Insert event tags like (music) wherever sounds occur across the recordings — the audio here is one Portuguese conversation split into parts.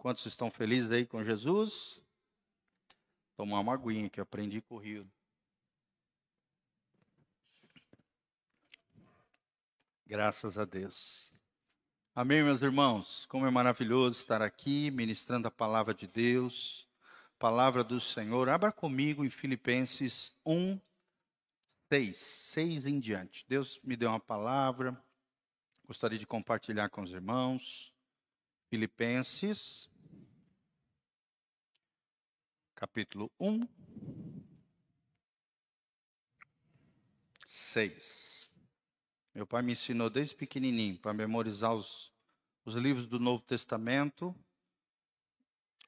Quantos estão felizes aí com Jesus? Tomar uma aguinha que eu aprendi com o Rio. Graças a Deus. Amém, meus irmãos. Como é maravilhoso estar aqui ministrando a palavra de Deus, palavra do Senhor. Abra comigo em Filipenses 1, 6, 6 em diante. Deus me deu uma palavra, gostaria de compartilhar com os irmãos. Filipenses capítulo 1, 6. Meu pai me ensinou desde pequenininho para memorizar os, os livros do Novo Testamento.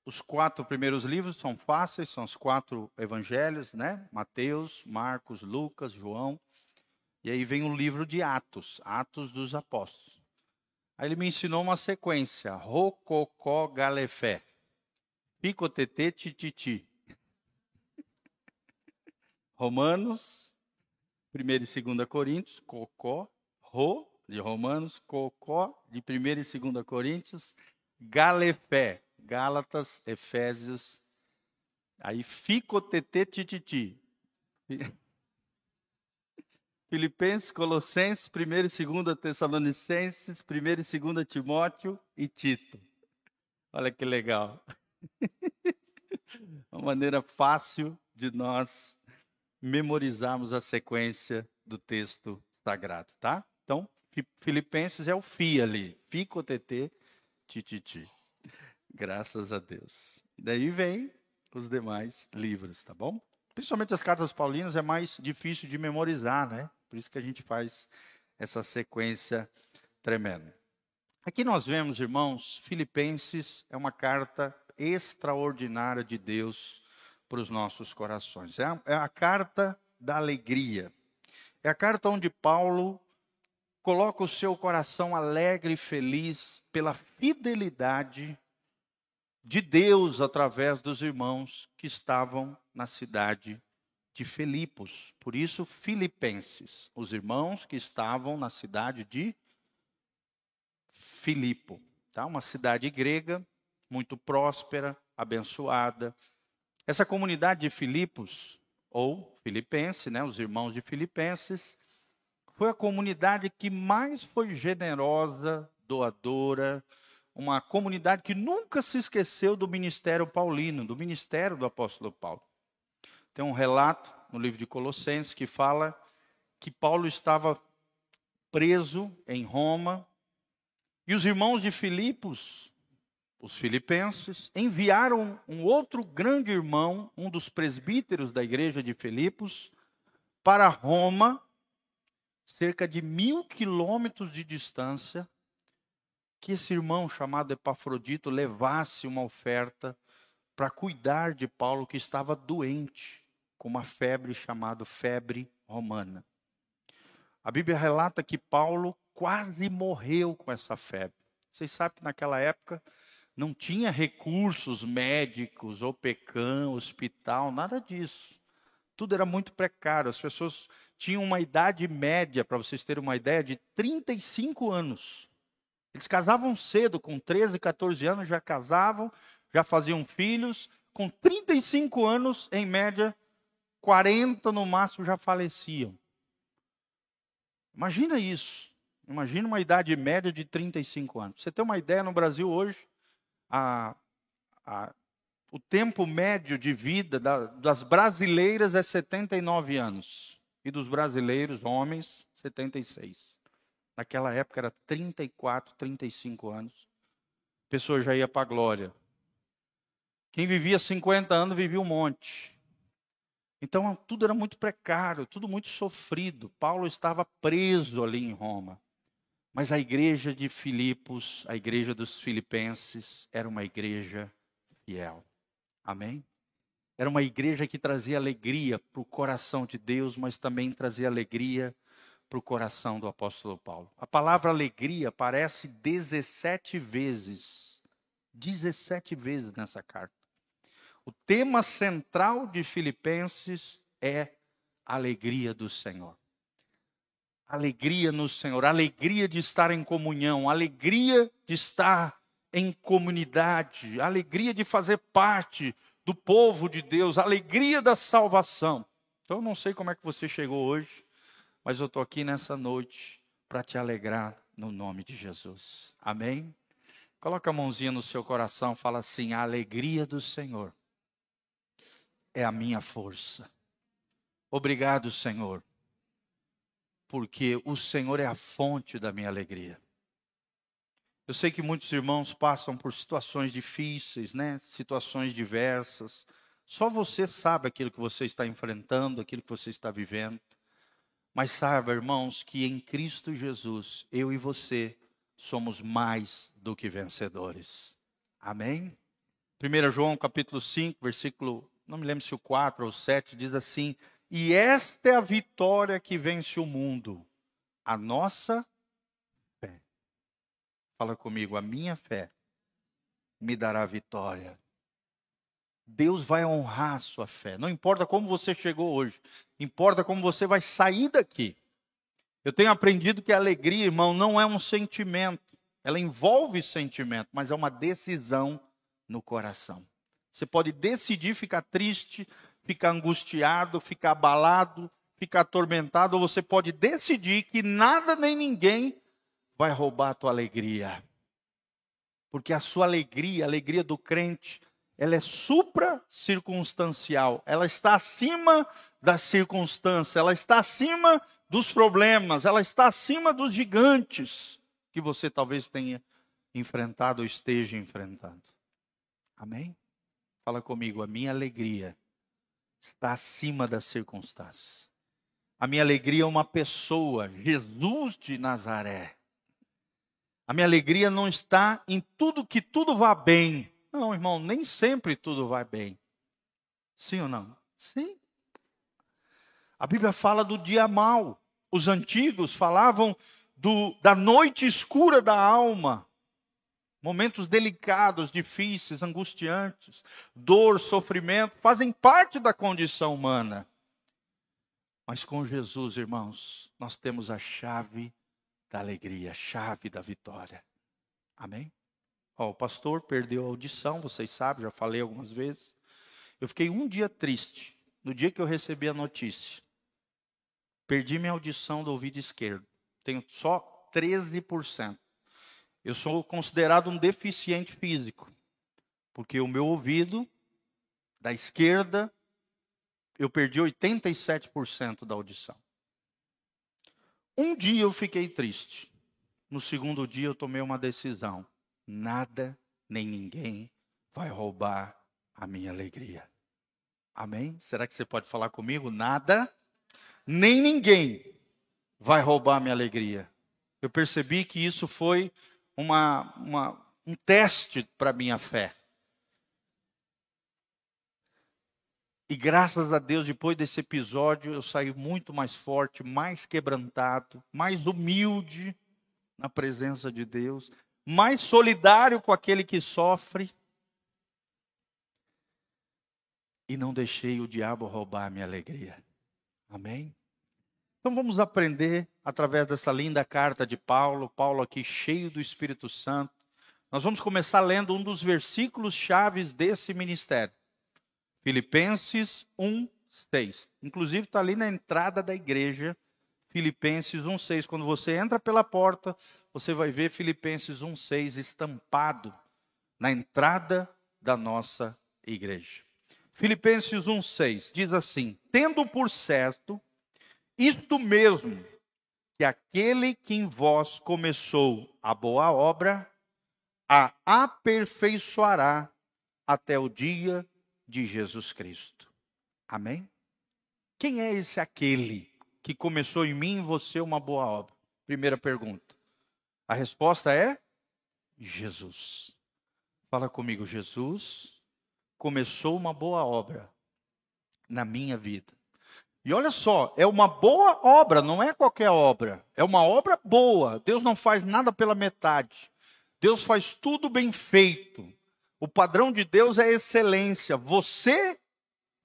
Os quatro primeiros livros são fáceis, são os quatro evangelhos, né? Mateus, Marcos, Lucas, João. E aí vem o livro de Atos, Atos dos Apóstolos. Aí ele me ensinou uma sequência: Rococó Galefé. Picotete tititi. (laughs) Romanos, 1 e 2 Coríntios, Cocó, Ro, de Romanos, Cocó, de 1 e 2 Coríntios, Galefé, Gálatas, Efésios, aí Ficotete tititi. Filipenses, Colossenses, 1 e 2 Tessalonicenses, 1 e 2 Timóteo e Tito. Olha que legal. (laughs) Uma maneira fácil de nós memorizarmos a sequência do texto sagrado, tá? Então, Filipenses é o FI ali, Fico TT, Tititi. Graças a Deus. Daí vem os demais livros, tá bom? Principalmente as cartas paulinas é mais difícil de memorizar, né? Por isso que a gente faz essa sequência tremenda. Aqui nós vemos, irmãos, Filipenses é uma carta extraordinária de Deus para os nossos corações. É a, é a carta da alegria. É a carta onde Paulo coloca o seu coração alegre e feliz pela fidelidade de Deus através dos irmãos que estavam na cidade de Filipos. Por isso, Filipenses, os irmãos que estavam na cidade de Filipo, tá? Uma cidade grega muito próspera, abençoada. Essa comunidade de Filipos, ou Filipense, né, os irmãos de Filipenses, foi a comunidade que mais foi generosa, doadora, uma comunidade que nunca se esqueceu do ministério paulino, do ministério do apóstolo Paulo. Tem um relato no livro de Colossenses que fala que Paulo estava preso em Roma e os irmãos de Filipos os filipenses, enviaram um outro grande irmão, um dos presbíteros da igreja de Filipos, para Roma, cerca de mil quilômetros de distância, que esse irmão chamado Epafrodito levasse uma oferta para cuidar de Paulo, que estava doente, com uma febre chamada febre romana. A Bíblia relata que Paulo quase morreu com essa febre. Vocês sabem que naquela época não tinha recursos médicos, ou PECAM, hospital, nada disso. Tudo era muito precário. As pessoas tinham uma idade média, para vocês terem uma ideia, de 35 anos. Eles casavam cedo, com 13, 14 anos já casavam, já faziam filhos. Com 35 anos, em média, 40 no máximo já faleciam. Imagina isso. Imagina uma idade média de 35 anos. Você tem uma ideia, no Brasil hoje, a, a, o tempo médio de vida da, das brasileiras é 79 anos. E dos brasileiros, homens, 76. Naquela época era 34, 35 anos. A pessoa já ia para a glória. Quem vivia 50 anos vivia um monte. Então tudo era muito precário, tudo muito sofrido. Paulo estava preso ali em Roma. Mas a igreja de Filipos, a igreja dos filipenses, era uma igreja fiel. Amém? Era uma igreja que trazia alegria para o coração de Deus, mas também trazia alegria para o coração do apóstolo Paulo. A palavra alegria aparece 17 vezes. 17 vezes nessa carta. O tema central de Filipenses é alegria do Senhor alegria no Senhor, alegria de estar em comunhão, alegria de estar em comunidade, alegria de fazer parte do povo de Deus, alegria da salvação. Então, eu não sei como é que você chegou hoje, mas eu estou aqui nessa noite para te alegrar no nome de Jesus. Amém? Coloca a mãozinha no seu coração, fala assim: a alegria do Senhor é a minha força. Obrigado, Senhor, porque o Senhor é a fonte da minha alegria. Eu sei que muitos irmãos passam por situações difíceis, né? Situações diversas. Só você sabe aquilo que você está enfrentando, aquilo que você está vivendo. Mas saiba, irmãos, que em Cristo Jesus, eu e você somos mais do que vencedores. Amém? 1 João capítulo 5, versículo, não me lembro se o 4 ou 7, diz assim: E esta é a vitória que vence o mundo, a nossa fé. Fala comigo, a minha fé me dará vitória. Deus vai honrar a sua fé. Não importa como você chegou hoje, importa como você vai sair daqui. Eu tenho aprendido que a alegria, irmão, não é um sentimento. Ela envolve sentimento, mas é uma decisão no coração. Você pode decidir ficar triste, ficar angustiado, ficar abalado, ficar atormentado, ou você pode decidir que nada nem ninguém vai roubar a tua alegria. Porque a sua alegria, a alegria do crente, ela é supra-circunstancial. Ela está acima da circunstância, ela está acima dos problemas, ela está acima dos gigantes que você talvez tenha enfrentado ou esteja enfrentando. Amém? Fala comigo, a minha alegria está acima das circunstâncias. A minha alegria é uma pessoa, Jesus de Nazaré. A minha alegria não está em tudo que tudo vá bem. Não, irmão, nem sempre tudo vai bem. Sim ou não? Sim. A Bíblia fala do dia mau os antigos falavam do, da noite escura da alma, momentos delicados, difíceis, angustiantes, dor, sofrimento, fazem parte da condição humana. Mas com Jesus, irmãos, nós temos a chave da alegria, a chave da vitória. Amém? Ó, o pastor perdeu a audição, vocês sabem, já falei algumas vezes. Eu fiquei um dia triste no dia que eu recebi a notícia. Perdi minha audição do ouvido esquerdo. Tenho só 13%. Eu sou considerado um deficiente físico. Porque o meu ouvido da esquerda, eu perdi 87% da audição. Um dia eu fiquei triste. No segundo dia eu tomei uma decisão. Nada nem ninguém vai roubar a minha alegria. Amém? Será que você pode falar comigo? Nada nem ninguém vai roubar minha alegria. Eu percebi que isso foi uma, uma um teste para minha fé. E graças a Deus, depois desse episódio, eu saí muito mais forte, mais quebrantado, mais humilde na presença de Deus, mais solidário com aquele que sofre. E não deixei o diabo roubar a minha alegria. Amém? Então vamos aprender através dessa linda carta de Paulo, Paulo aqui cheio do Espírito Santo. Nós vamos começar lendo um dos versículos chaves desse ministério. Filipenses 1, 6. Inclusive está ali na entrada da igreja, Filipenses 1, 6. Quando você entra pela porta, você vai ver Filipenses 1, 6 estampado na entrada da nossa igreja. Filipenses 1,6 diz assim: Tendo por certo isto mesmo, que aquele que em vós começou a boa obra, a aperfeiçoará até o dia de Jesus Cristo. Amém? Quem é esse aquele que começou em mim e você uma boa obra? Primeira pergunta. A resposta é Jesus. Fala comigo, Jesus começou uma boa obra na minha vida. E olha só, é uma boa obra, não é qualquer obra. É uma obra boa. Deus não faz nada pela metade. Deus faz tudo bem feito. O padrão de Deus é excelência. Você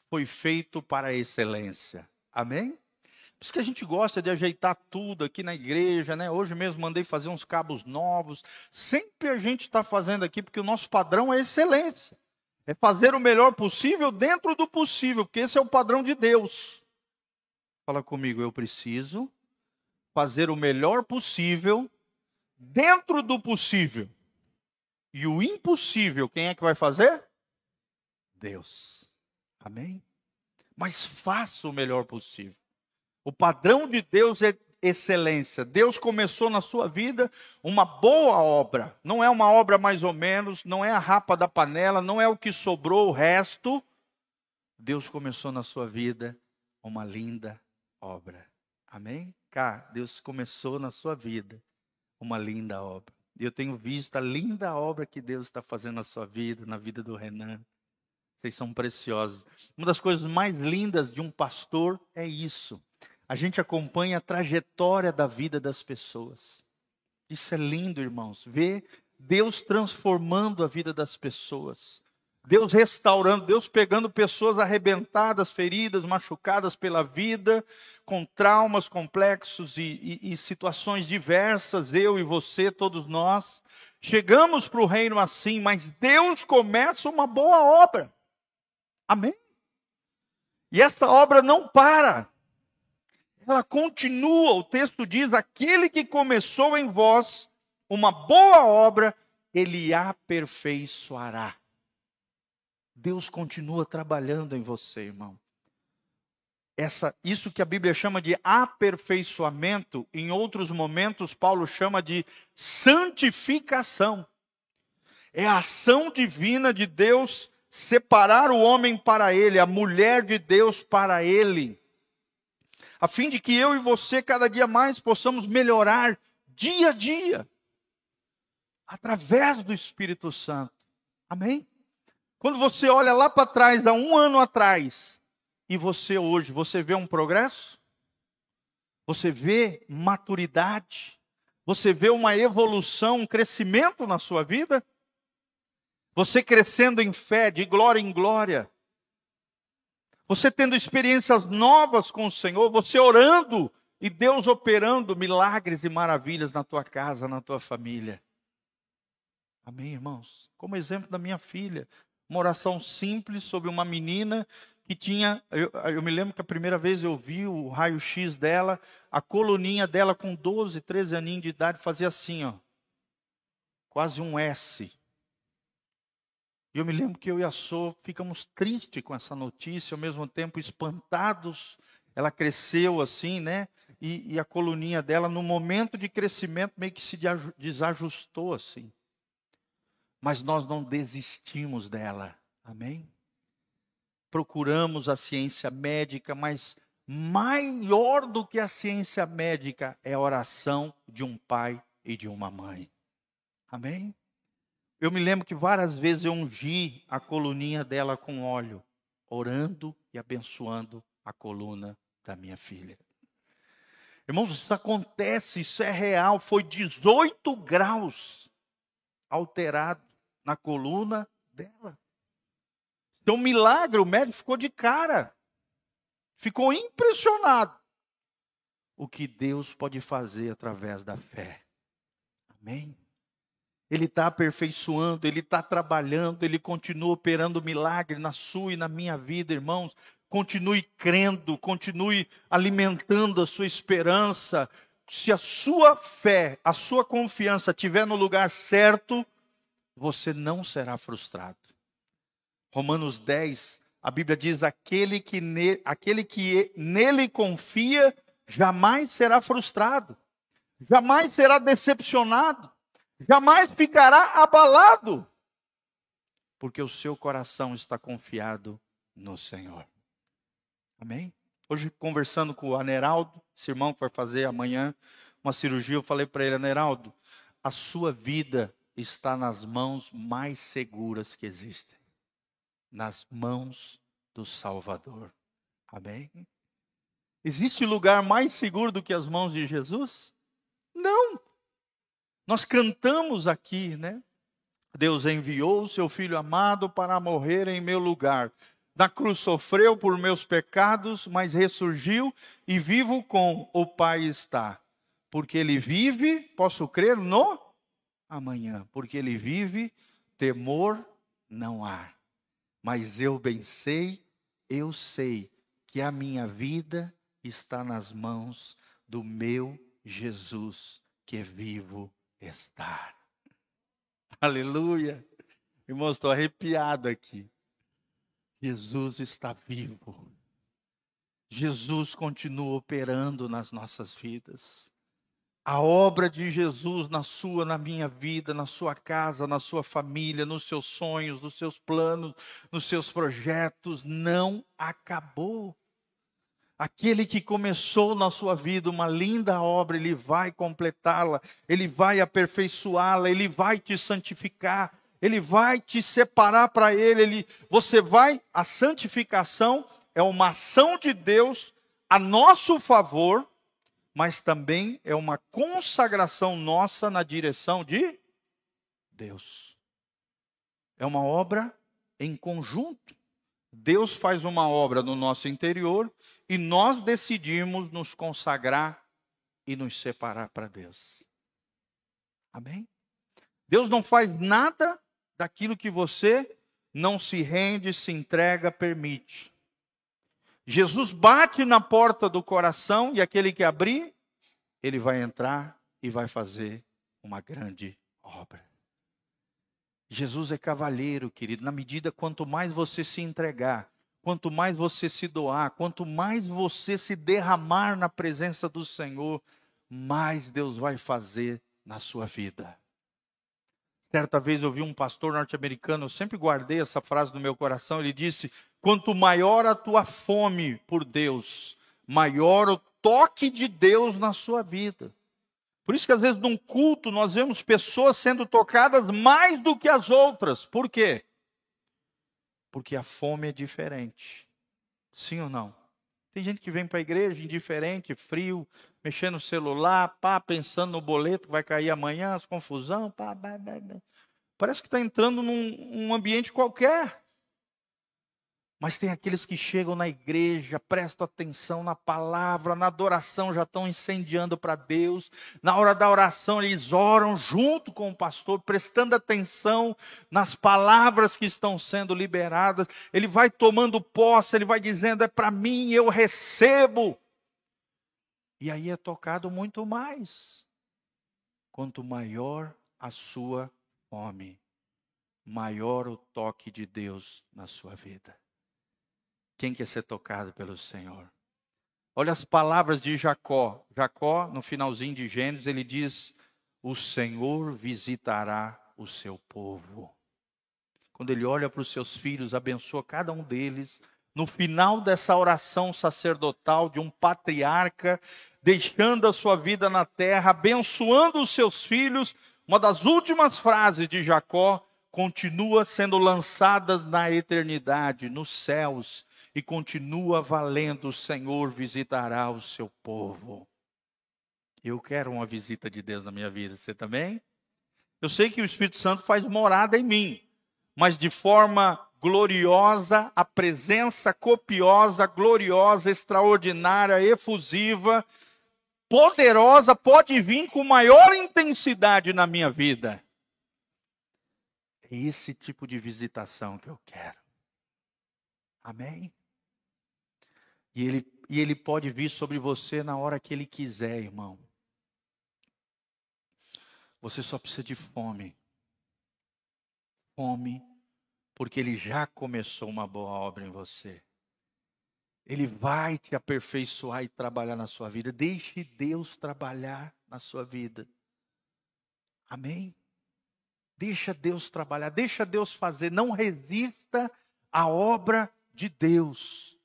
foi feito para a excelência. Amém? Por isso que a gente gosta de ajeitar tudo aqui na igreja, né? Hoje mesmo mandei fazer uns cabos novos. Sempre a gente está fazendo aqui, porque o nosso padrão é excelência. É fazer o melhor possível dentro do possível, porque esse é o padrão de Deus. Fala comigo, eu preciso fazer o melhor possível dentro do possível. E o impossível, quem é que vai fazer? Deus. Amém? Mas faça o melhor possível. O padrão de Deus é excelência. Deus começou na sua vida uma boa obra. Não é uma obra mais ou menos, não é a rapa da panela, não é o que sobrou o resto. Deus começou na sua vida uma linda obra. Amém? Cá, Deus começou na sua vida uma linda obra. Eu tenho visto a linda obra que Deus está fazendo na sua vida, na vida do Renan. Vocês são preciosos. Uma das coisas mais lindas de um pastor é isso. A gente acompanha a trajetória da vida das pessoas. Isso é lindo, irmãos. Ver Deus transformando a vida das pessoas. Deus restaurando, Deus pegando pessoas arrebentadas, feridas, machucadas pela vida, com traumas complexos e, e, e situações diversas, eu e você, todos nós. Chegamos para o reino assim, mas Deus começa uma boa obra. Amém? E essa obra não para. Ela continua, o texto diz: aquele que começou em vós uma boa obra, ele aperfeiçoará. Deus continua trabalhando em você, irmão. Essa, isso que a Bíblia chama de aperfeiçoamento, em outros momentos Paulo chama de santificação. É a ação divina de Deus separar o homem para ele, a mulher de Deus para ele, a fim de que eu e você cada dia mais possamos melhorar dia a dia através do Espírito Santo. Amém? Quando você olha lá para trás, há um ano atrás, e você hoje, você vê um progresso? Você vê maturidade? Você vê uma evolução, um crescimento na sua vida? Você crescendo em fé, de glória em glória. Você tendo experiências novas com o Senhor, você orando e Deus operando milagres e maravilhas na tua casa, na tua família. Amém, irmãos? Como exemplo da minha filha, uma oração simples sobre uma menina que tinha. Eu, eu, me lembro que a primeira vez eu vi o raio-x dela, a coluninha dela com 12, 13 aninhos de idade fazia assim, ó. Quase um S. E eu me lembro que eu e a Sô ficamos tristes com essa notícia, ao mesmo tempo espantados. Ela cresceu assim, né? E, e a coluninha dela, no momento de crescimento, meio que se desajustou assim mas nós não desistimos dela. Amém? Procuramos a ciência médica, mas maior do que a ciência médica é a oração de um pai e de uma mãe. Amém? Eu me lembro que várias vezes eu ungi a coluninha dela com óleo, orando e abençoando a coluna da minha filha. Irmãos, isso acontece, isso é real. Foi 18 graus alterado na coluna dela. Então, um milagre, o médico ficou de cara. Ficou impressionado. O que Deus pode fazer através da fé. Amém? Ele está aperfeiçoando, Ele está trabalhando, Ele continua operando milagre na sua e na minha vida, irmãos. Continue crendo, continue alimentando a sua esperança. Se a sua fé, a sua confiança estiver no lugar certo, você não será frustrado. Romanos 10, a Bíblia diz: aquele que, ne, aquele que nele confia jamais será frustrado, jamais será decepcionado, jamais ficará abalado, porque o seu coração está confiado no Senhor. Amém? Hoje, conversando com o Aneraldo, esse irmão que vai fazer amanhã uma cirurgia, eu falei para ele, Aneraldo, a sua vida está nas mãos mais seguras que existem nas mãos do Salvador. Amém? Existe lugar mais seguro do que as mãos de Jesus? Não. Nós cantamos aqui, né? Deus enviou o seu filho amado para morrer em meu lugar. na cruz sofreu por meus pecados, mas ressurgiu e vivo com o Pai está. Porque ele vive, posso crer no amanhã. Porque ele vive, temor não há. Mas eu bem sei, eu sei que a minha vida está nas mãos do meu Jesus que vivo está. (laughs) Aleluia. Irmão, estou arrepiado aqui. Jesus está vivo. Jesus continua operando nas nossas vidas. A obra de Jesus na sua, na minha vida, na sua casa, na sua família, nos seus sonhos, nos seus planos, nos seus projetos, não acabou. Aquele que começou na sua vida uma linda obra, ele vai completá-la, ele vai aperfeiçoá-la, ele vai te santificar, ele vai te separar para ele, ele, você vai, a santificação é uma ação de Deus a nosso favor, mas também é uma consagração nossa na direção de Deus. É uma obra em conjunto. Deus faz uma obra no nosso interior e nós decidimos nos consagrar e nos separar para Deus. Amém? Deus não faz nada daquilo que você não se rende, se entrega, permite. Jesus bate na porta do coração e aquele que abrir, ele vai entrar e vai fazer uma grande obra. Jesus é cavalheiro, querido, na medida quanto mais você se entregar, quanto mais você se doar, quanto mais você se derramar na presença do Senhor, mais Deus vai fazer na sua vida. Certa vez eu vi um pastor norte-americano, eu sempre guardei essa frase no meu coração. Ele disse: Quanto maior a tua fome por Deus, maior o toque de Deus na sua vida. Por isso que às vezes num culto nós vemos pessoas sendo tocadas mais do que as outras. Por quê? Porque a fome é diferente. Sim ou não? Tem gente que vem para a igreja indiferente, frio, mexendo no celular, pá, pensando no boleto que vai cair amanhã, as confusão, pá, pá, pá, pá. Parece que está entrando num um ambiente qualquer. Mas tem aqueles que chegam na igreja, prestam atenção na palavra, na adoração já estão incendiando para Deus. Na hora da oração, eles oram junto com o pastor, prestando atenção nas palavras que estão sendo liberadas. Ele vai tomando posse, ele vai dizendo: é para mim, eu recebo. E aí é tocado muito mais. Quanto maior a sua fome, maior o toque de Deus na sua vida. Quem quer ser tocado pelo Senhor? Olha as palavras de Jacó. Jacó, no finalzinho de Gênesis, ele diz: O Senhor visitará o seu povo. Quando ele olha para os seus filhos, abençoa cada um deles. No final dessa oração sacerdotal de um patriarca, deixando a sua vida na terra, abençoando os seus filhos, uma das últimas frases de Jacó continua sendo lançada na eternidade, nos céus e continua valendo, o Senhor visitará o seu povo. Eu quero uma visita de Deus na minha vida, você também? Eu sei que o Espírito Santo faz morada em mim, mas de forma gloriosa, a presença copiosa, gloriosa, extraordinária, efusiva, poderosa, pode vir com maior intensidade na minha vida. É esse tipo de visitação que eu quero. Amém? E ele, e ele pode vir sobre você na hora que ele quiser, irmão. Você só precisa de fome. Fome, porque ele já começou uma boa obra em você. Ele vai te aperfeiçoar e trabalhar na sua vida. Deixe Deus trabalhar na sua vida. Amém? Deixa Deus trabalhar, deixa Deus fazer. Não resista à obra de Deus.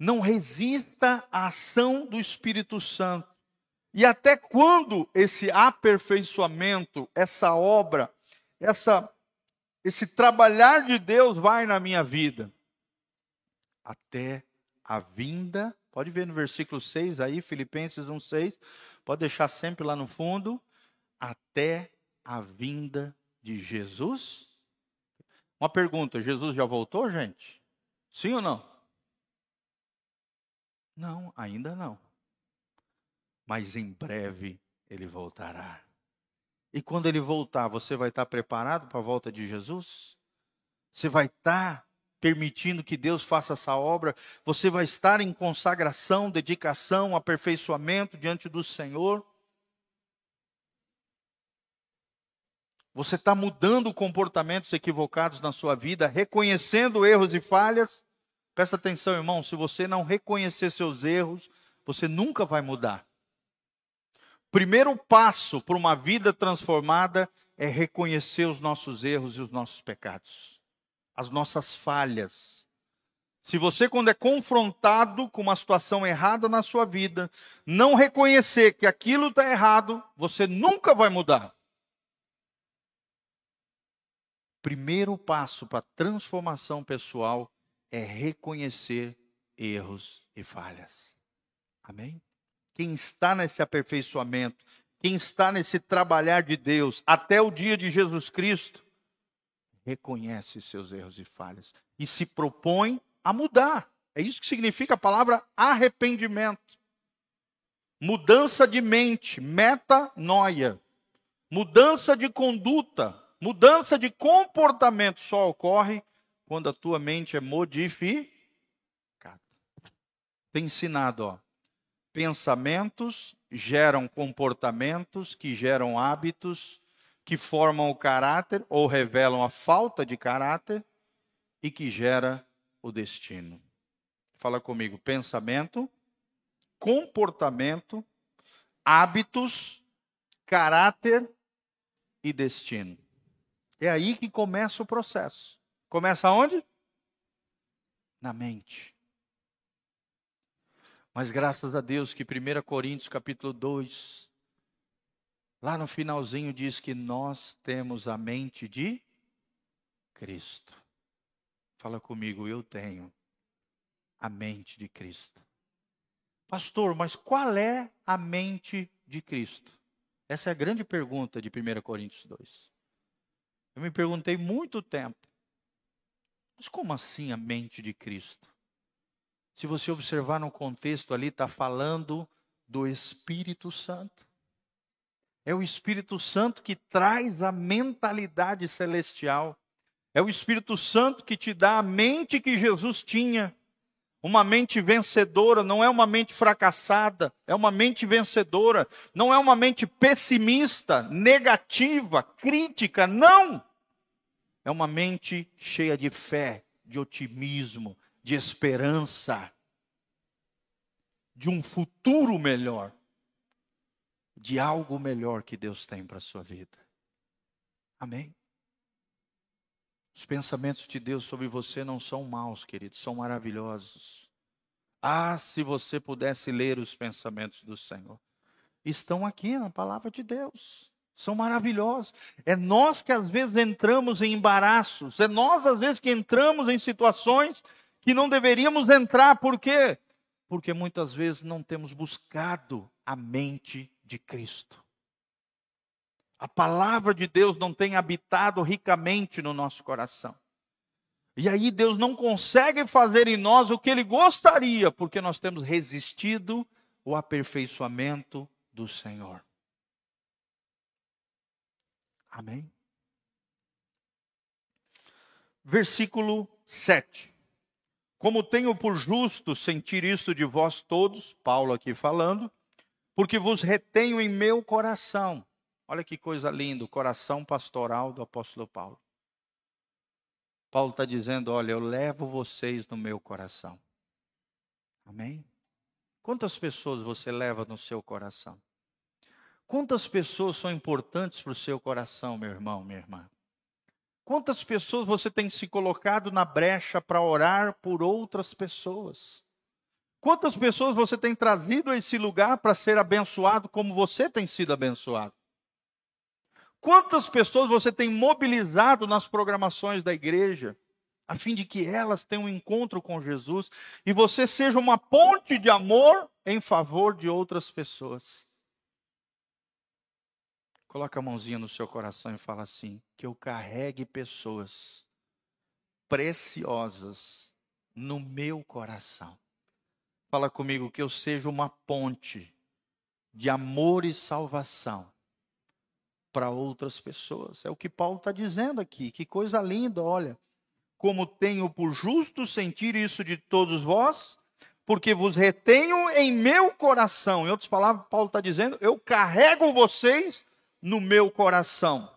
Não resista à ação do Espírito Santo. E até quando esse aperfeiçoamento, essa obra, essa esse trabalhar de Deus vai na minha vida? Até a vinda, pode ver no versículo 6 aí, Filipenses 1:6, pode deixar sempre lá no fundo, até a vinda de Jesus. Uma pergunta, Jesus já voltou, gente? Sim ou não? Não, ainda não. Mas em breve ele voltará. E quando ele voltar, você vai estar preparado para a volta de Jesus? Você vai estar permitindo que Deus faça essa obra? Você vai estar em consagração, dedicação, aperfeiçoamento diante do Senhor? Você está mudando comportamentos equivocados na sua vida, reconhecendo erros e falhas? Presta atenção, irmão, se você não reconhecer seus erros, você nunca vai mudar. Primeiro passo para uma vida transformada é reconhecer os nossos erros e os nossos pecados, as nossas falhas. Se você, quando é confrontado com uma situação errada na sua vida, não reconhecer que aquilo está errado, você nunca vai mudar. Primeiro passo para transformação pessoal é reconhecer erros e falhas. Amém? Quem está nesse aperfeiçoamento, quem está nesse trabalhar de Deus até o dia de Jesus Cristo, reconhece seus erros e falhas e se propõe a mudar. É isso que significa a palavra arrependimento. Mudança de mente, metanoia. Mudança de conduta, mudança de comportamento só ocorre quando a tua mente é modificada. Tem ensinado, ó. Pensamentos geram comportamentos que geram hábitos que formam o caráter ou revelam a falta de caráter e que gera o destino. Fala comigo, pensamento, comportamento, hábitos, caráter e destino. É aí que começa o processo. Começa onde? Na mente. Mas graças a Deus que 1 Coríntios capítulo 2, lá no finalzinho diz que nós temos a mente de Cristo. Fala comigo, eu tenho a mente de Cristo. Pastor, mas qual é a mente de Cristo? Essa é a grande pergunta de 1 Coríntios 2. Eu me perguntei muito tempo. Mas como assim a mente de Cristo? Se você observar no contexto ali, está falando do Espírito Santo. É o Espírito Santo que traz a mentalidade celestial. É o Espírito Santo que te dá a mente que Jesus tinha. Uma mente vencedora, não é uma mente fracassada, é uma mente vencedora. Não é uma mente pessimista, negativa, crítica, não é uma mente cheia de fé, de otimismo, de esperança, de um futuro melhor, de algo melhor que Deus tem para a sua vida. Amém? Os pensamentos de Deus sobre você não são maus, queridos, são maravilhosos. Ah, se você pudesse ler os pensamentos do Senhor. Estão aqui na palavra de Deus são maravilhosos. É nós que às vezes entramos em embaraços, é nós às vezes que entramos em situações que não deveríamos entrar, por quê? Porque muitas vezes não temos buscado a mente de Cristo. A palavra de Deus não tem habitado ricamente no nosso coração. E aí Deus não consegue fazer em nós o que ele gostaria, porque nós temos resistido o aperfeiçoamento do Senhor. Amém? Versículo 7. Como tenho por justo sentir isto de vós todos, Paulo aqui falando, porque vos retenho em meu coração. Olha que coisa linda, o coração pastoral do apóstolo Paulo. Paulo está dizendo: Olha, eu levo vocês no meu coração. Amém? Quantas pessoas você leva no seu coração? Quantas pessoas são importantes para o seu coração, meu irmão, minha irmã? Quantas pessoas você tem se colocado na brecha para orar por outras pessoas? Quantas pessoas você tem trazido a esse lugar para ser abençoado como você tem sido abençoado? Quantas pessoas você tem mobilizado nas programações da igreja, a fim de que elas tenham um encontro com Jesus e você seja uma ponte de amor em favor de outras pessoas? Coloca a mãozinha no seu coração e fala assim: que eu carregue pessoas preciosas no meu coração. Fala comigo que eu seja uma ponte de amor e salvação para outras pessoas. É o que Paulo está dizendo aqui. Que coisa linda, olha. Como tenho por justo sentir isso de todos vós, porque vos retenho em meu coração. Em outras palavras, Paulo está dizendo: eu carrego vocês no meu coração.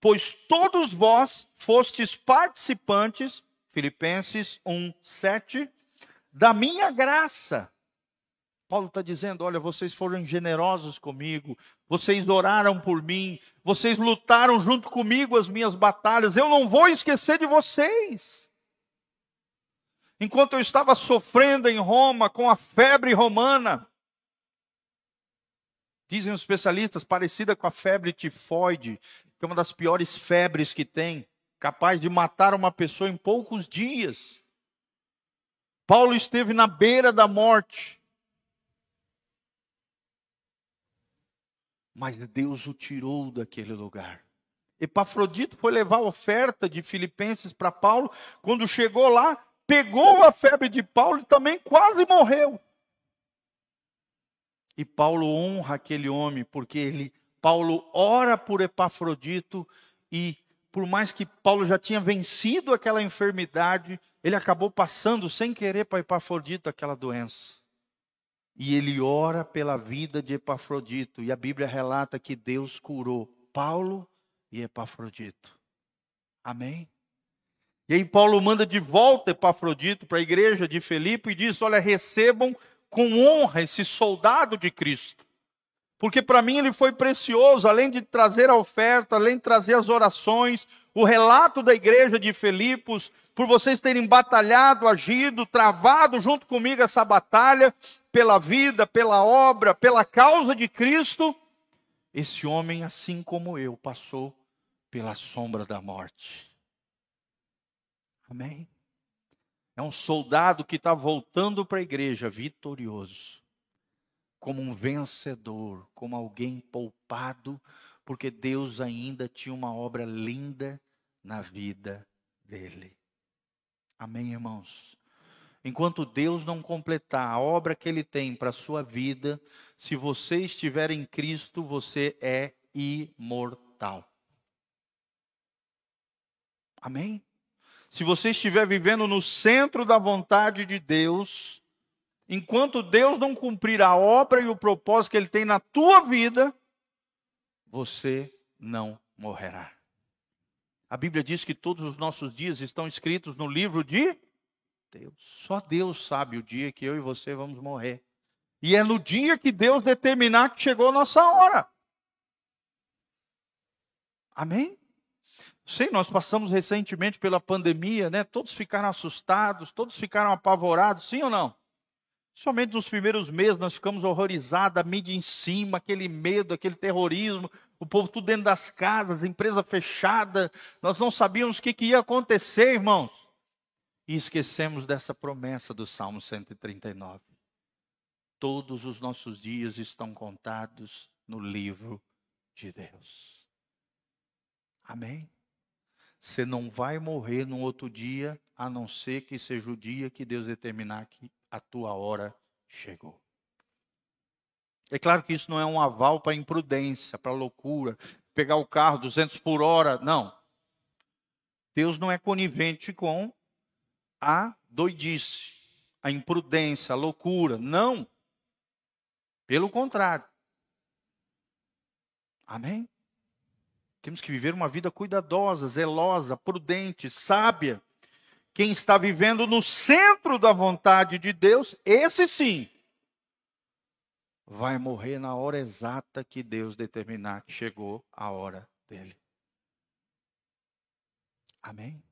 Pois todos vós fostes participantes, Filipenses 1, 7, da minha graça. Paulo está dizendo: olha, vocês foram generosos comigo, vocês oraram por mim, vocês lutaram junto comigo as minhas batalhas, eu não vou esquecer de vocês. Enquanto eu estava sofrendo em Roma com a febre romana, dizem os especialistas, parecida com a febre tifoide, que é uma das piores febres que tem, capaz de matar uma pessoa em poucos dias. Paulo esteve na beira da morte. Mas Deus o tirou daquele lugar. Epafrodito foi levar a oferta de Filipenses para Paulo. Quando chegou lá, pegou a febre de Paulo e também quase morreu. E Paulo honra aquele homem porque ele Paulo ora por Epafrodito e por mais que Paulo já tinha vencido aquela enfermidade, ele acabou passando sem querer para Epafrodito aquela doença. E ele ora pela vida de Epafrodito. E a Bíblia relata que Deus curou Paulo e Epafrodito. Amém? E aí Paulo manda de volta Epafrodito para a igreja de Felipe e diz: Olha, recebam com honra esse soldado de Cristo porque para mim ele foi precioso, além de trazer a oferta, além de trazer as orações, o relato da igreja de Filipos, por vocês terem batalhado, agido, travado junto comigo essa batalha pela vida, pela obra, pela causa de Cristo. Esse homem, assim como eu, passou pela sombra da morte. Amém? É um soldado que está voltando para a igreja vitorioso como um vencedor, como alguém poupado, porque Deus ainda tinha uma obra linda na vida dele. Amém, irmãos? Enquanto Deus não completar a obra que ele tem para a sua vida, se você estiver em Cristo, você é imortal. Amém? Se você estiver vivendo no centro da vontade de Deus, enquanto Deus não cumprir a obra e o propósito que Ele tem na tua vida, você não morrerá. A Bíblia diz que todos os nossos dias estão escritos no livro de Deus. Só Deus sabe o dia que eu e você vamos morrer. E é no dia que Deus determinar que chegou a nossa hora. Amém? Sei, nós passamos recentemente pela pandemia, né? Todos ficaram assustados, todos ficaram apavorados, sim ou não? Somente nos primeiros meses nós ficamos horrorizados, a mídia em cima, aquele medo, aquele terrorismo, o povo tudo dentro das casas, empresa fechada, nós não sabíamos o que, que ia acontecer, irmãos. E esquecemos dessa promessa do Salmo 139. Todos os nossos dias estão contados no livro de Deus. Amém? Você não vai morrer num outro dia, a não ser que seja o dia que Deus determinar que a tua hora chegou. É claro que isso não é um aval para imprudência, para loucura, pegar o carro 200 por hora, não. Deus não é conivente com a doidice, a imprudência, a loucura, não. Pelo contrário. Amém? Temos que viver uma vida cuidadosa, zelosa, prudente, sábia. Quem está vivendo no centro da vontade de Deus, esse sim, vai morrer na hora exata que Deus determinar que chegou a hora dele. Amém?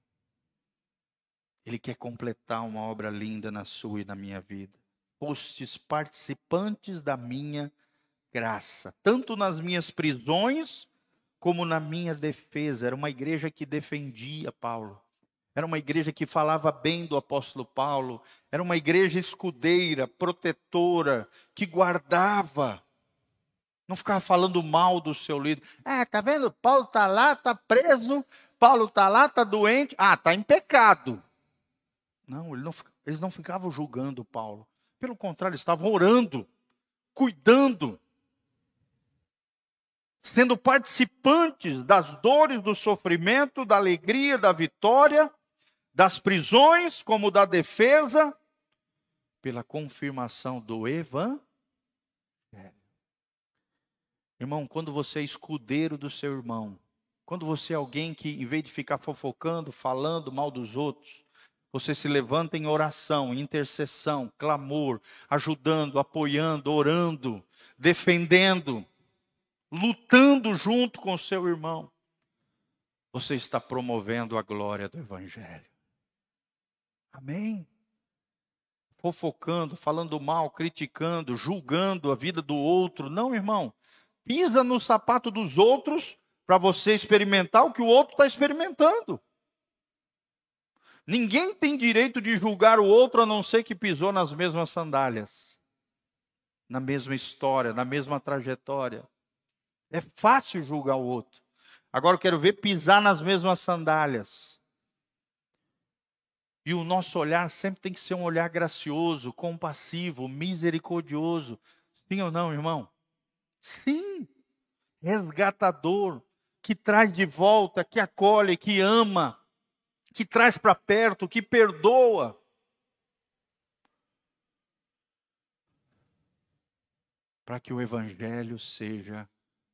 Ele quer completar uma obra linda na sua e na minha vida. Postes participantes da minha graça, tanto nas minhas prisões como na minha defesa. Era uma igreja que defendia Paulo. Era uma igreja que falava bem do apóstolo Paulo, era uma igreja escudeira, protetora, que guardava. Não ficava falando mal do seu líder. Ah, tá vendo? Paulo tá lá, tá preso. Paulo tá lá, tá doente. Ah, tá em pecado. Não, ele não eles não ficavam julgando Paulo. Pelo contrário, eles estavam orando, cuidando, sendo participantes das dores, do sofrimento, da alegria, da vitória, das prisões, como da defesa, pela confirmação do Evangelho. Irmão, quando você é escudeiro do seu irmão, quando você é alguém que, em vez de ficar fofocando, falando mal dos outros, você se levanta em oração, intercessão, clamor, ajudando, apoiando, orando, defendendo, lutando junto com seu irmão. Você está promovendo a glória do Evangelho. Amém? Fofocando, falando mal, criticando, julgando a vida do outro. Não, irmão. Pisa no sapato dos outros para você experimentar o que o outro está experimentando. Ninguém tem direito de julgar o outro a não ser que pisou nas mesmas sandálias, na mesma história, na mesma trajetória. É fácil julgar o outro. Agora eu quero ver pisar nas mesmas sandálias. E o nosso olhar sempre tem que ser um olhar gracioso, compassivo, misericordioso. Sim ou não, irmão? Sim. Resgatador, que traz de volta, que acolhe, que ama que traz para perto, que perdoa. Para que o Evangelho seja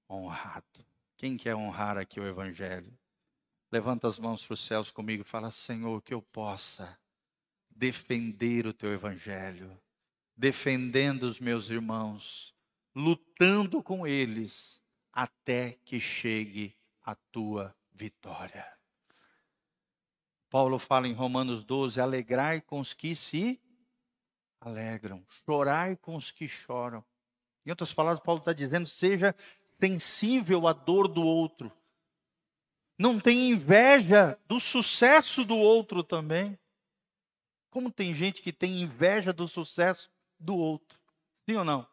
honrado. Quem quer honrar aqui o Evangelho? Levanta as mãos para os céus comigo e fala: Senhor, que eu possa defender o teu Evangelho, defendendo os meus irmãos, lutando com eles até que chegue a tua vitória. Paulo fala em Romanos 12: alegrai com os que se alegram, chorai com os que choram. Em outras palavras, Paulo está dizendo: seja sensível à dor do outro. Não tenha inveja do sucesso do outro também. Como tem gente que tem inveja do sucesso do outro? Sim ou não?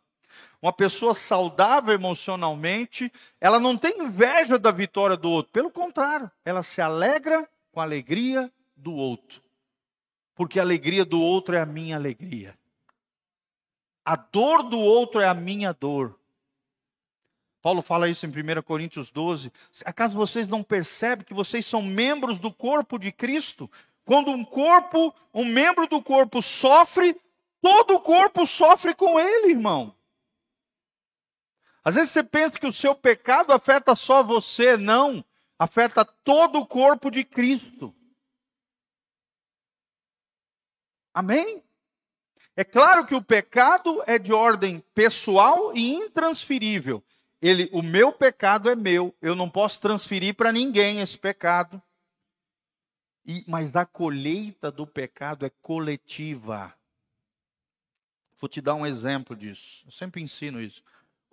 Uma pessoa saudável emocionalmente, ela não tem inveja da vitória do outro. Pelo contrário, ela se alegra com a alegria do outro. Porque a alegria do outro é a minha alegria. A dor do outro é a minha dor. Paulo fala isso em 1 Coríntios 12. Acaso vocês não percebem que vocês são membros do corpo de Cristo? Quando um corpo, um membro do corpo sofre, todo o corpo sofre com ele, irmão. Às vezes você pensa que o seu pecado afeta só você, não afeta todo o corpo de Cristo. Amém? É claro que o pecado é de ordem pessoal e intransferível. Ele, o meu pecado é meu, eu não posso transferir para ninguém esse pecado. E, mas a colheita do pecado é coletiva. Vou te dar um exemplo disso. Eu sempre ensino isso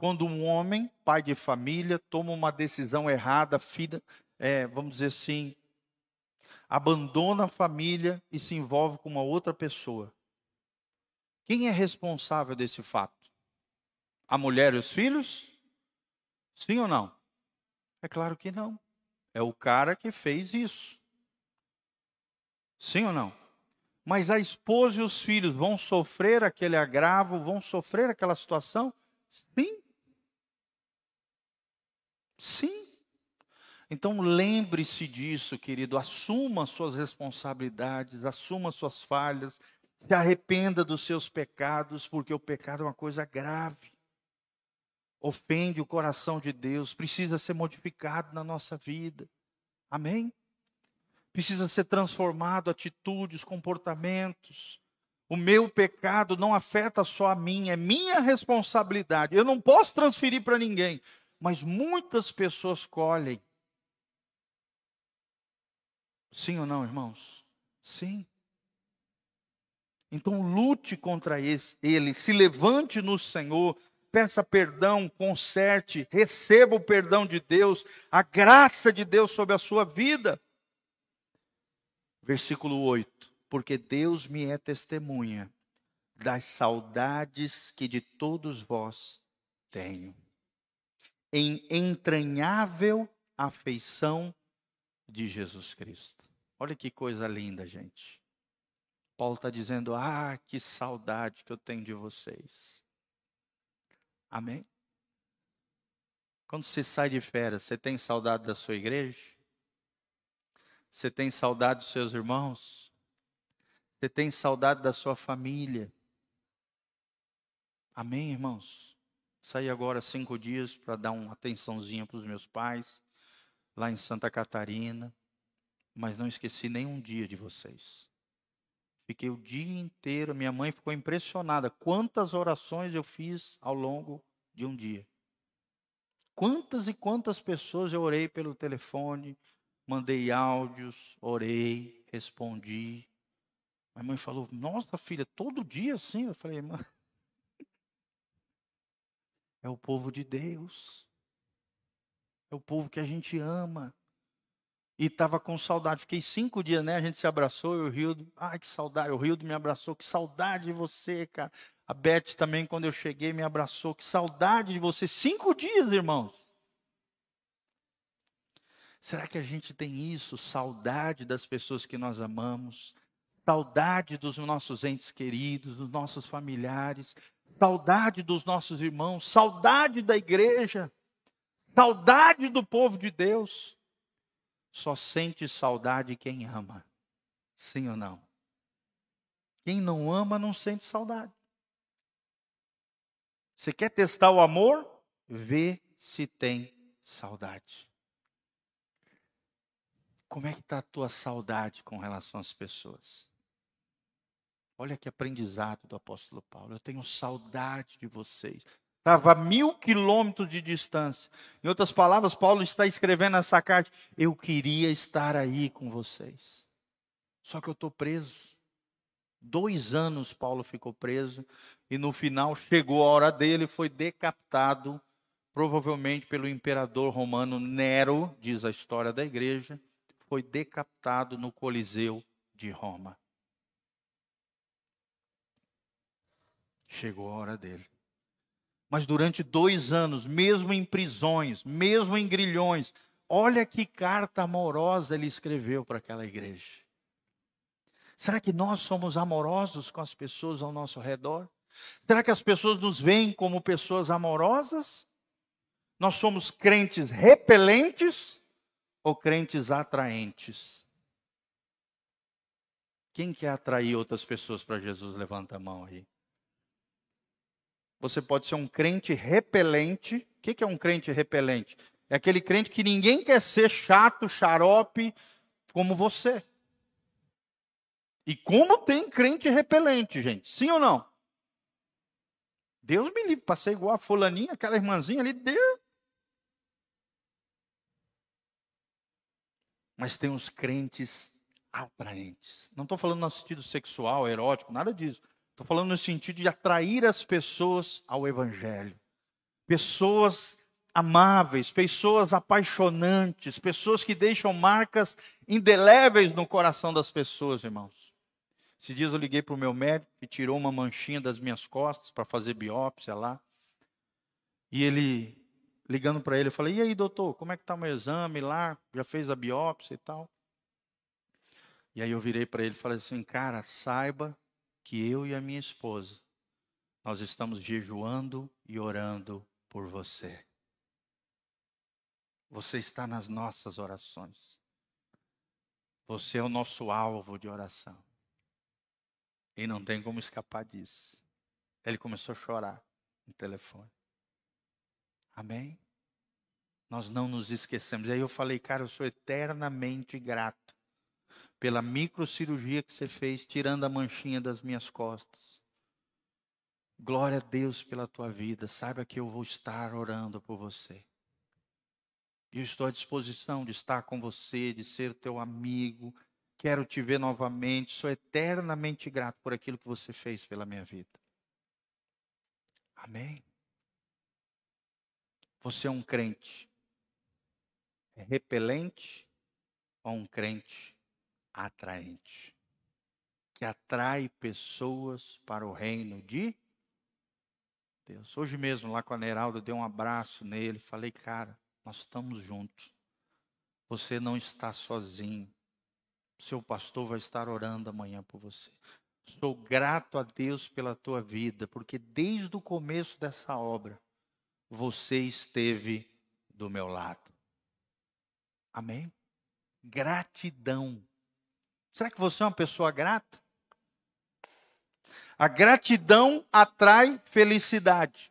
quando um homem, pai de família, toma uma decisão errada, filha, é, vamos dizer assim, abandona a família e se envolve com uma outra pessoa. Quem é responsável desse fato? A mulher e os filhos? Sim ou não? É claro que não. É o cara que fez isso. Sim ou não? Mas a esposa e os filhos vão sofrer aquele agravo, vão sofrer aquela situação? Sim. Sim. Então lembre-se disso, querido. Assuma suas responsabilidades, assuma suas falhas, se arrependa dos seus pecados, porque o pecado é uma coisa grave. Ofende o coração de Deus, precisa ser modificado na nossa vida. Amém? Precisa ser transformado atitudes, comportamentos. O meu pecado não afeta só a mim, é minha responsabilidade. Eu não posso transferir para ninguém mas muitas pessoas colhem. Sim ou não, irmãos? Sim. Então lute contra ele, se levante no Senhor, peça perdão, conserte, receba o perdão de Deus, a graça de Deus sobre a sua vida. Versículo 8: Porque Deus me é testemunha das saudades que de todos vós tenho em entranhável afeição de Jesus Cristo. Olha que coisa linda, gente. Paulo está dizendo: Ah, que saudade que eu tenho de vocês. Amém? Quando você sai de férias, você tem saudade da sua igreja? Você tem saudade dos seus irmãos? Você tem saudade da sua família? Amém, irmãos? Saí agora cinco dias para dar uma atençãozinha para os meus pais, lá em Santa Catarina, mas não esqueci nenhum dia de vocês. Fiquei o dia inteiro, minha mãe ficou impressionada quantas orações eu fiz ao longo de um dia. Quantas e quantas pessoas eu orei pelo telefone, mandei áudios, orei, respondi. Minha mãe falou: Nossa, filha, todo dia assim? Eu falei: Mãe, (laughs) é o povo de Deus. É o povo que a gente ama. E estava com saudade. Fiquei cinco dias, né? A gente se abraçou, eu e o Rildo. Ai, que saudade. O Rildo me abraçou. Que saudade de você, cara. A Beth também, quando eu cheguei, me abraçou. Que saudade de você. Cinco dias, irmãos. Será que a gente tem isso? Saudade das pessoas que nós amamos, saudade dos nossos entes queridos, dos nossos familiares, saudade dos nossos irmãos, saudade da igreja, saudade do povo de Deus. Só sente saudade quem ama. Sim ou não? Quem não ama não sente saudade. Você quer testar o amor? Vê se tem saudade. Como é que está a tua saudade com relação às pessoas? Olha que aprendizado do apóstolo Paulo. Eu tenho saudade de vocês. Estava a mil quilômetros de distância. Em outras palavras, Paulo está escrevendo essa carta. Eu queria estar aí com vocês. Só que eu estou preso. Dois anos Paulo ficou preso. E no final chegou a hora dele, foi decapitado, provavelmente pelo imperador romano Nero, diz a história da igreja foi decapitado no Coliseu de Roma. Chegou a hora dele. Mas durante dois anos, mesmo em prisões, mesmo em grilhões, olha que carta amorosa ele escreveu para aquela igreja. Será que nós somos amorosos com as pessoas ao nosso redor? Será que as pessoas nos veem como pessoas amorosas? Nós somos crentes repelentes? ou crentes atraentes? Quem quer atrair outras pessoas para Jesus? Levanta a mão aí. Você pode ser um crente repelente. O que é um crente repelente? É aquele crente que ninguém quer ser chato, xarope como você. E como tem crente repelente, gente? Sim ou não? Deus me livre, passei igual a fulaninha, aquela irmãzinha ali, Deus, mas tem os crentes atraentes. Não estou falando no sentido sexual, erótico, nada disso. Estou falando no sentido de atrair as pessoas ao Evangelho. Pessoas amáveis, pessoas apaixonantes, pessoas que deixam marcas indeléveis no coração das pessoas, irmãos. Esses dias eu liguei para o meu médico, que tirou uma manchinha das minhas costas para fazer biópsia lá. E ele ligando para ele, eu falei: "E aí, doutor, como é que tá o meu exame lá? Já fez a biópsia e tal?" E aí eu virei para ele e falei assim: "Cara, saiba que eu e a minha esposa nós estamos jejuando e orando por você. Você está nas nossas orações. Você é o nosso alvo de oração. E não tem como escapar disso. Ele começou a chorar no telefone. Amém? Nós não nos esquecemos. E aí eu falei, cara, eu sou eternamente grato pela microcirurgia que você fez, tirando a manchinha das minhas costas. Glória a Deus pela tua vida. Saiba que eu vou estar orando por você. Eu estou à disposição de estar com você, de ser teu amigo. Quero te ver novamente. Sou eternamente grato por aquilo que você fez pela minha vida. Amém. Você é um crente repelente ou um crente atraente? Que atrai pessoas para o reino de Deus. Hoje mesmo, lá com a Neralda, dei um abraço nele. Falei, cara, nós estamos juntos. Você não está sozinho. Seu pastor vai estar orando amanhã por você. Sou grato a Deus pela tua vida, porque desde o começo dessa obra, você esteve do meu lado. Amém? Gratidão. Será que você é uma pessoa grata? A gratidão atrai felicidade.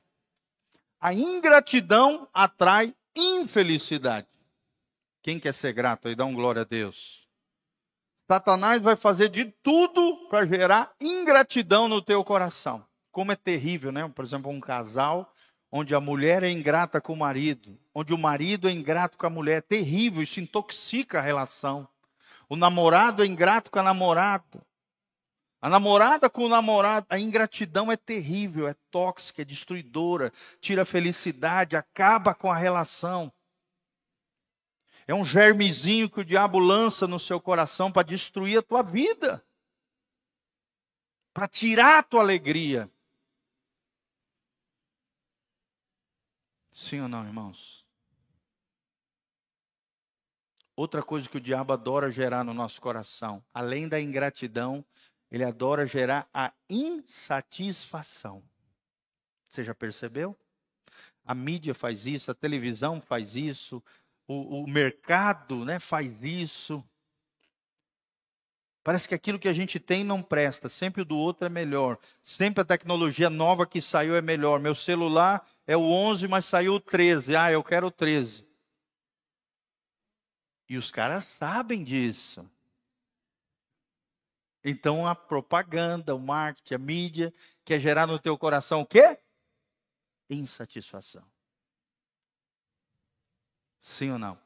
A ingratidão atrai infelicidade. Quem quer ser grato aí, dá um glória a Deus. Satanás vai fazer de tudo para gerar ingratidão no teu coração. Como é terrível, né? Por exemplo, um casal onde a mulher é ingrata com o marido, onde o marido é ingrato com a mulher, é terrível, isso intoxica a relação. O namorado é ingrato com a namorada. A namorada com o namorado, a ingratidão é terrível, é tóxica, é destruidora, tira a felicidade, acaba com a relação. É um germezinho que o diabo lança no seu coração para destruir a tua vida, para tirar a tua alegria. Sim ou não, irmãos? Outra coisa que o diabo adora gerar no nosso coração, além da ingratidão, ele adora gerar a insatisfação. Você já percebeu? A mídia faz isso, a televisão faz isso, o, o mercado né, faz isso. Parece que aquilo que a gente tem não presta, sempre o do outro é melhor. Sempre a tecnologia nova que saiu é melhor. Meu celular é o 11, mas saiu o 13. Ah, eu quero o 13. E os caras sabem disso. Então a propaganda, o marketing, a mídia quer gerar no teu coração o quê? Insatisfação. Sim ou não?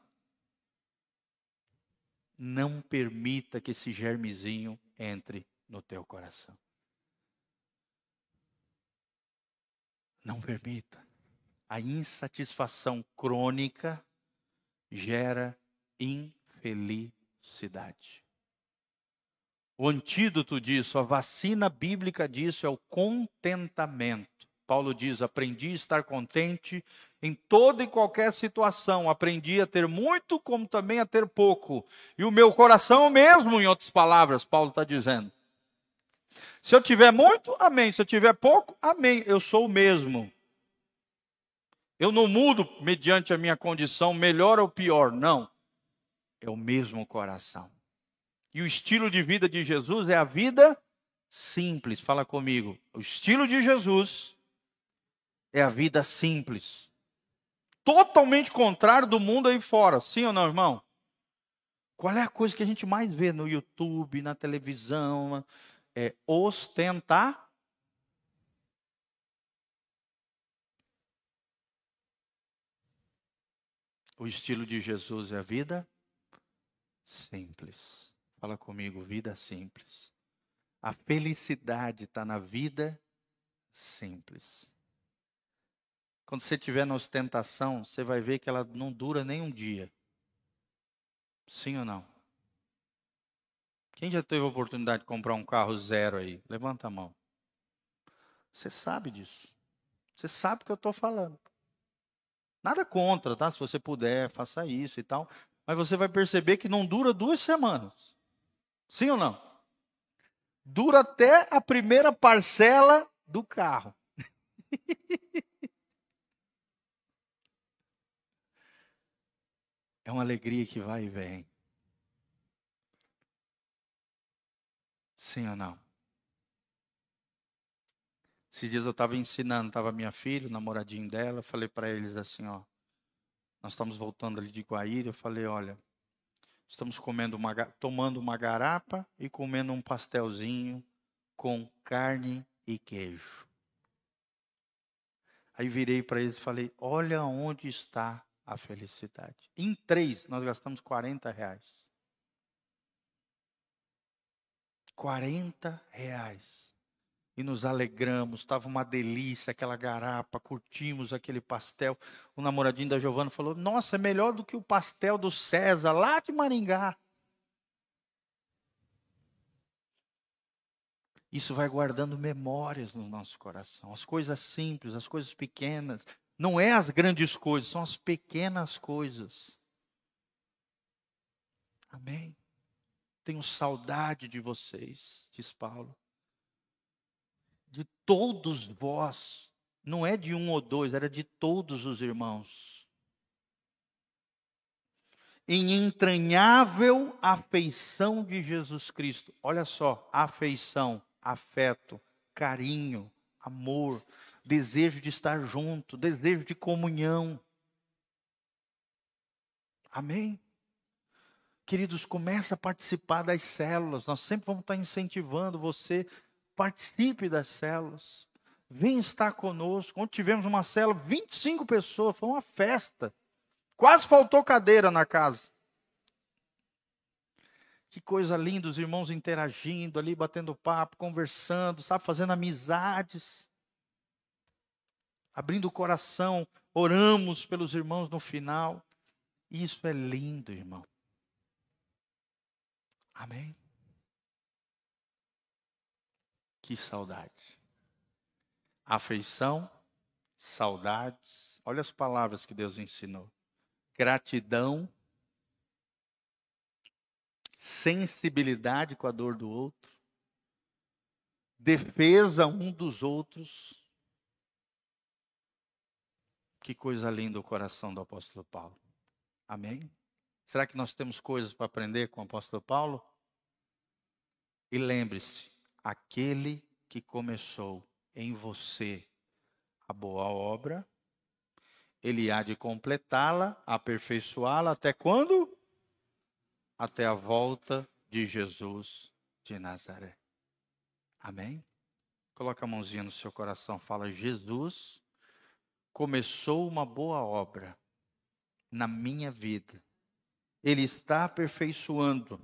Não permita que esse germezinho entre no teu coração. Não permita. A insatisfação crônica gera infelicidade. O antídoto disso, a vacina bíblica disso é o contentamento. Paulo diz: aprendi a estar contente em toda e qualquer situação. Aprendi a ter muito, como também a ter pouco. E o meu coração é mesmo, em outras palavras, Paulo está dizendo. Se eu tiver muito, amém. Se eu tiver pouco, amém. Eu sou o mesmo. Eu não mudo mediante a minha condição, melhor ou pior. Não. É o mesmo coração. E o estilo de vida de Jesus é a vida simples. Fala comigo. O estilo de Jesus é a vida simples. Totalmente contrário do mundo aí fora. Sim ou não, irmão? Qual é a coisa que a gente mais vê no YouTube, na televisão? É ostentar. O estilo de Jesus é a vida simples. Fala comigo, vida simples. A felicidade está na vida simples. Quando você estiver na ostentação, você vai ver que ela não dura nem um dia. Sim ou não? Quem já teve a oportunidade de comprar um carro zero aí? Levanta a mão. Você sabe disso. Você sabe o que eu estou falando. Nada contra, tá? Se você puder, faça isso e tal. Mas você vai perceber que não dura duas semanas. Sim ou não? Dura até a primeira parcela do carro. (laughs) é uma alegria que vai e vem. Sim ou não? Esses dias eu estava ensinando, estava minha filha, o namoradinho dela, falei para eles assim, ó, nós estamos voltando ali de Guaíra, eu falei, olha, Estamos comendo uma, tomando uma garapa e comendo um pastelzinho com carne e queijo. Aí virei para eles e falei: Olha onde está a felicidade. Em três, nós gastamos 40 reais. 40 reais e nos alegramos, estava uma delícia aquela garapa, curtimos aquele pastel. O namoradinho da Giovana falou: Nossa, é melhor do que o pastel do César lá de Maringá. Isso vai guardando memórias no nosso coração, as coisas simples, as coisas pequenas. Não é as grandes coisas, são as pequenas coisas. Amém. Tenho saudade de vocês, diz Paulo. Todos vós. Não é de um ou dois, era de todos os irmãos. Em entranhável afeição de Jesus Cristo. Olha só, afeição, afeto, carinho, amor, desejo de estar junto, desejo de comunhão. Amém? Queridos, começa a participar das células. Nós sempre vamos estar incentivando você. Participe das células. Vem estar conosco. Ontem tivemos uma célula, 25 pessoas, foi uma festa. Quase faltou cadeira na casa. Que coisa linda, os irmãos interagindo ali, batendo papo, conversando, sabe, fazendo amizades. Abrindo o coração, oramos pelos irmãos no final. Isso é lindo, irmão. Amém? Que saudade. Afeição, saudades. Olha as palavras que Deus ensinou: gratidão, sensibilidade com a dor do outro, defesa um dos outros. Que coisa linda o coração do apóstolo Paulo. Amém? Será que nós temos coisas para aprender com o apóstolo Paulo? E lembre-se, aquele que começou em você a boa obra, ele há de completá-la, aperfeiçoá-la até quando? Até a volta de Jesus de Nazaré. Amém? Coloca a mãozinha no seu coração, fala: Jesus começou uma boa obra na minha vida ele está aperfeiçoando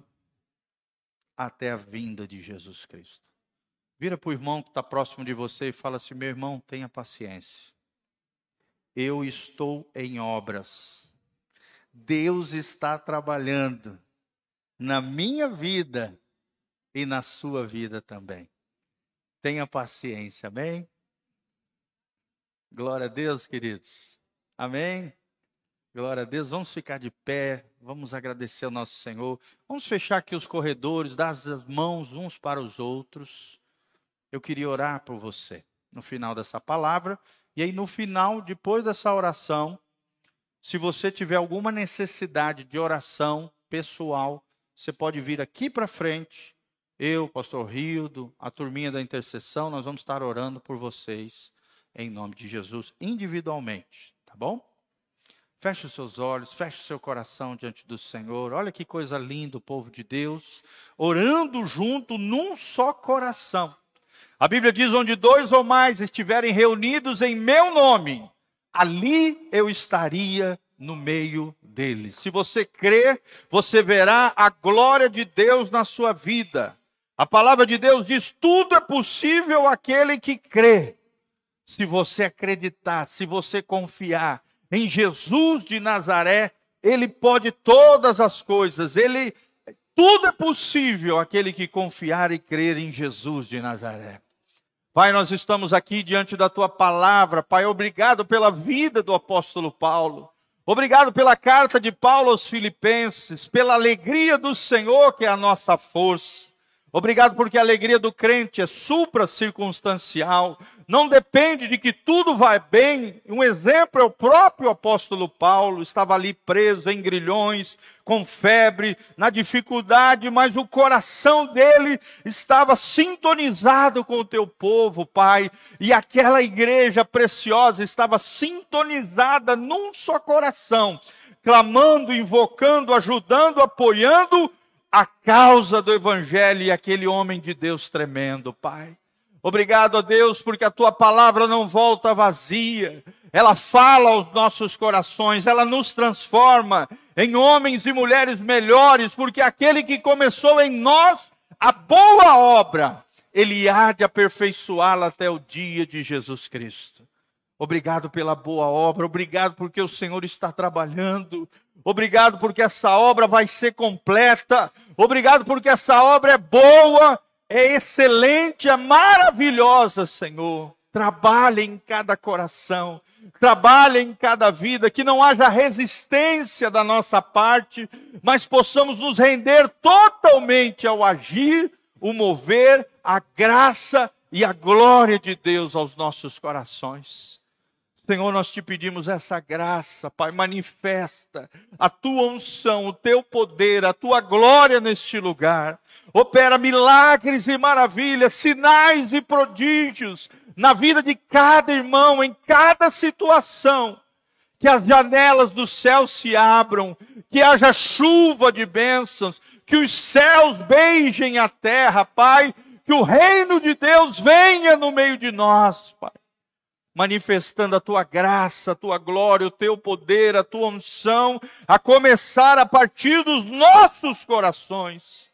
até a vinda de Jesus Cristo. Vira para o irmão que está próximo de você e fala assim: meu irmão, tenha paciência. Eu estou em obras. Deus está trabalhando na minha vida e na sua vida também. Tenha paciência, amém? Glória a Deus, queridos. Amém? Glória a Deus. Vamos ficar de pé, vamos agradecer ao nosso Senhor. Vamos fechar aqui os corredores, dar as mãos uns para os outros. Eu queria orar por você no final dessa palavra. E aí, no final, depois dessa oração, se você tiver alguma necessidade de oração pessoal, você pode vir aqui para frente. Eu, pastor Rildo, a turminha da intercessão, nós vamos estar orando por vocês em nome de Jesus individualmente, tá bom? Feche os seus olhos, feche o seu coração diante do Senhor. Olha que coisa linda o povo de Deus, orando junto num só coração. A Bíblia diz: onde dois ou mais estiverem reunidos em meu nome, ali eu estaria no meio deles. Se você crer, você verá a glória de Deus na sua vida. A palavra de Deus diz: tudo é possível aquele que crê. Se você acreditar, se você confiar, em Jesus de Nazaré, ele pode todas as coisas, ele tudo é possível aquele que confiar e crer em Jesus de Nazaré. Pai, nós estamos aqui diante da tua palavra. Pai, obrigado pela vida do apóstolo Paulo. Obrigado pela carta de Paulo aos Filipenses, pela alegria do Senhor que é a nossa força. Obrigado porque a alegria do crente é supra-circunstancial, não depende de que tudo vai bem. Um exemplo é o próprio apóstolo Paulo, estava ali preso em grilhões, com febre, na dificuldade, mas o coração dele estava sintonizado com o teu povo, Pai, e aquela igreja preciosa estava sintonizada num só coração, clamando, invocando, ajudando, apoiando a causa do Evangelho e aquele homem de Deus tremendo, Pai. Obrigado a Deus, porque a tua palavra não volta vazia. Ela fala aos nossos corações, ela nos transforma em homens e mulheres melhores, porque aquele que começou em nós a boa obra, ele há de aperfeiçoá-la até o dia de Jesus Cristo. Obrigado pela boa obra, obrigado porque o Senhor está trabalhando, Obrigado porque essa obra vai ser completa. Obrigado porque essa obra é boa, é excelente, é maravilhosa, Senhor. Trabalhe em cada coração, trabalhe em cada vida, que não haja resistência da nossa parte, mas possamos nos render totalmente ao agir, o mover, a graça, e a glória de Deus aos nossos corações. Senhor, nós te pedimos essa graça, Pai, manifesta a tua unção, o teu poder, a tua glória neste lugar. Opera milagres e maravilhas, sinais e prodígios na vida de cada irmão, em cada situação. Que as janelas do céu se abram, que haja chuva de bênçãos, que os céus beijem a terra, Pai, que o reino de Deus venha no meio de nós, Pai manifestando a tua graça, a tua glória, o teu poder, a tua unção, a começar a partir dos nossos corações.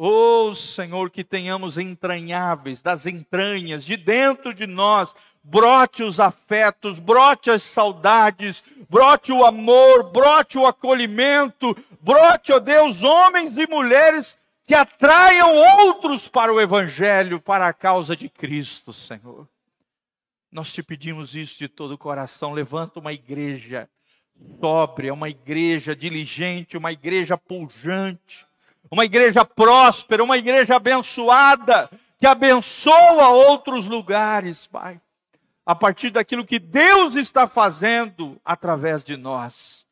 Oh Senhor, que tenhamos entranháveis, das entranhas, de dentro de nós, brote os afetos, brote as saudades, brote o amor, brote o acolhimento, brote, ó oh Deus, homens e mulheres que atraiam outros para o Evangelho, para a causa de Cristo, Senhor. Nós te pedimos isso de todo o coração. Levanta uma igreja sóbria, uma igreja diligente, uma igreja pujante, uma igreja próspera, uma igreja abençoada, que abençoa outros lugares, Pai. A partir daquilo que Deus está fazendo através de nós.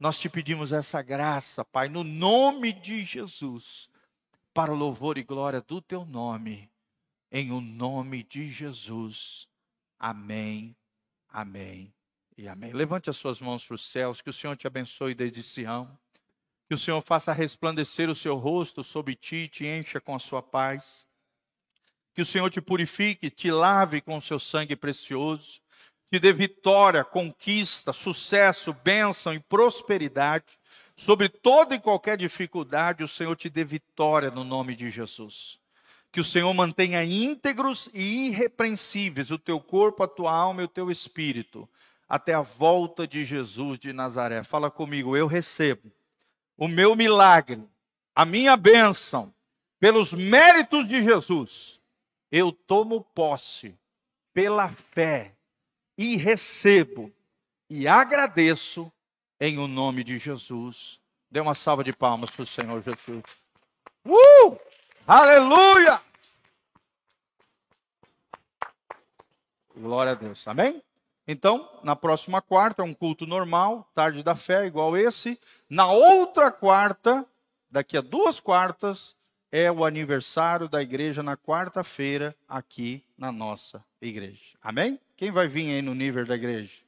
Nós te pedimos essa graça, Pai, no nome de Jesus, para o louvor e glória do teu nome, em o nome de Jesus. Amém, amém e amém. Levante as suas mãos para os céus, que o Senhor te abençoe desde Sião. Que o Senhor faça resplandecer o seu rosto sobre ti, te encha com a sua paz. Que o Senhor te purifique, te lave com o seu sangue precioso, te dê vitória, conquista, sucesso, bênção e prosperidade. Sobre toda e qualquer dificuldade, o Senhor te dê vitória no nome de Jesus que o Senhor mantenha íntegros e irrepreensíveis o teu corpo, a tua alma e o teu espírito, até a volta de Jesus de Nazaré. Fala comigo, eu recebo o meu milagre, a minha bênção, pelos méritos de Jesus. Eu tomo posse pela fé e recebo e agradeço em o nome de Jesus. Dê uma salva de palmas para o Senhor Jesus. Uh! Aleluia! Glória a Deus. Amém? Então, na próxima quarta, é um culto normal, tarde da fé, igual esse. Na outra quarta, daqui a duas quartas, é o aniversário da igreja na quarta-feira, aqui na nossa igreja. Amém? Quem vai vir aí no nível da igreja?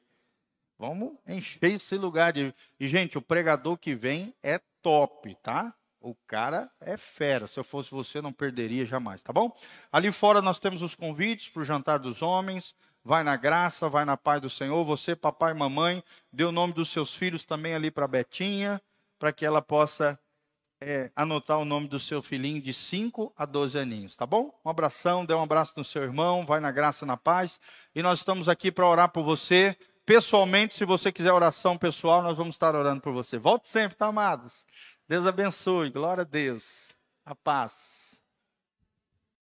Vamos encher esse lugar de. E, gente, o pregador que vem é top, tá? O cara é fera. Se eu fosse você, não perderia jamais, tá bom? Ali fora nós temos os convites para o jantar dos homens. Vai na graça, vai na paz do Senhor. Você, papai e mamãe, dê o nome dos seus filhos também ali para Betinha, para que ela possa é, anotar o nome do seu filhinho de 5 a 12 aninhos, tá bom? Um abração, dê um abraço no seu irmão, vai na graça, na paz. E nós estamos aqui para orar por você. Pessoalmente, se você quiser oração pessoal, nós vamos estar orando por você. Volte sempre, tá, amados? Deus abençoe. Glória a Deus. A paz.